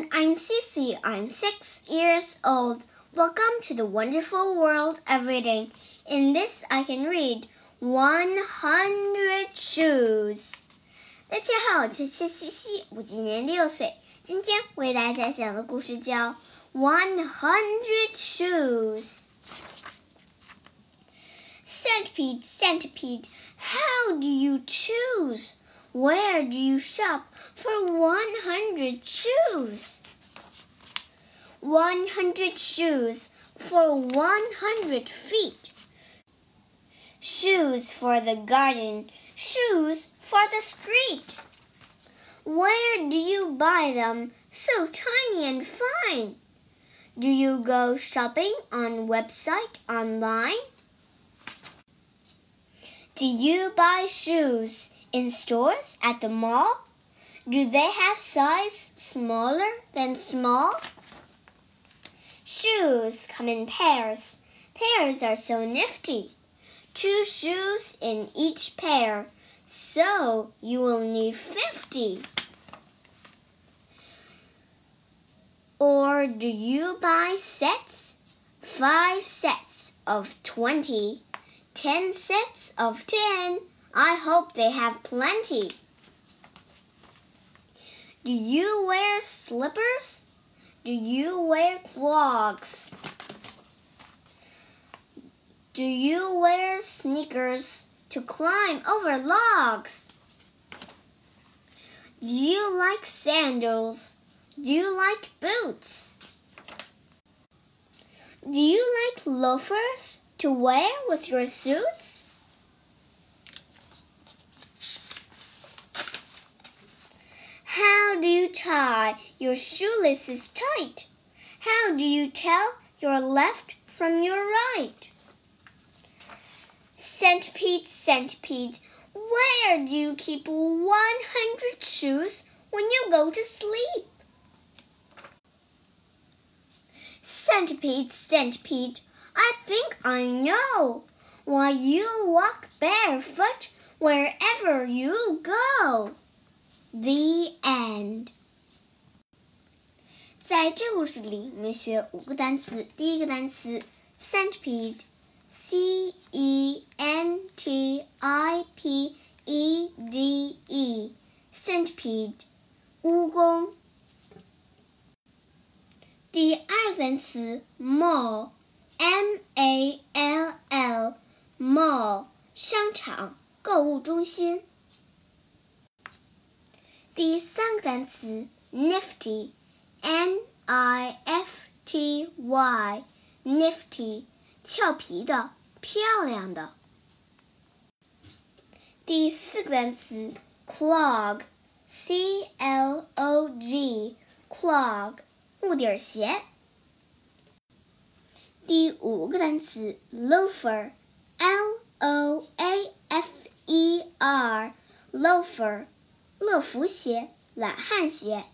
everyone. I'm Cece. I'm six years old. Welcome to the wonderful world of reading. In this, I can read 100 shoes. 大家好，我是谢西西，我今年六岁。今天为大家讲的故事叫《One Hundred Shoes》。Centipede, centipede, how do you choose? Where do you shop for 100 shoes? 100 shoes for 100 feet. Shoes for the garden, shoes for the street. Where do you buy them so tiny and fine? Do you go shopping on website online? Do you buy shoes in stores at the mall? Do they have size smaller than small? Shoes come in pairs. Pairs are so nifty. Two shoes in each pair, so you will need 50. Or do you buy sets? Five sets of 20, ten sets of 10 I hope they have plenty. Do you wear slippers? Do you wear clogs? Do you wear sneakers to climb over logs? Do you like sandals? Do you like boots? Do you like loafers to wear with your suits? How do you tie your shoelaces tight? How do you tell your left from your right? Centipede, centipede, where do you keep 100 shoes when you go to sleep? Centipede, centipede, I think I know why you walk barefoot wherever you go. The end。在这故事里，我们学五个单词。第一个单词 centipede，c e n t i p e d e，centipede，蜈蚣。第二个单词 mall，m a l l，mall，商场、购物中心。第三个单词 nifty N I F T Y，nifty，俏皮的，漂亮的。第四个单词 clog，c l o g，clog，木底鞋。第五个单词 loafer，l o a f e r，loafer。乐福鞋、懒汉鞋。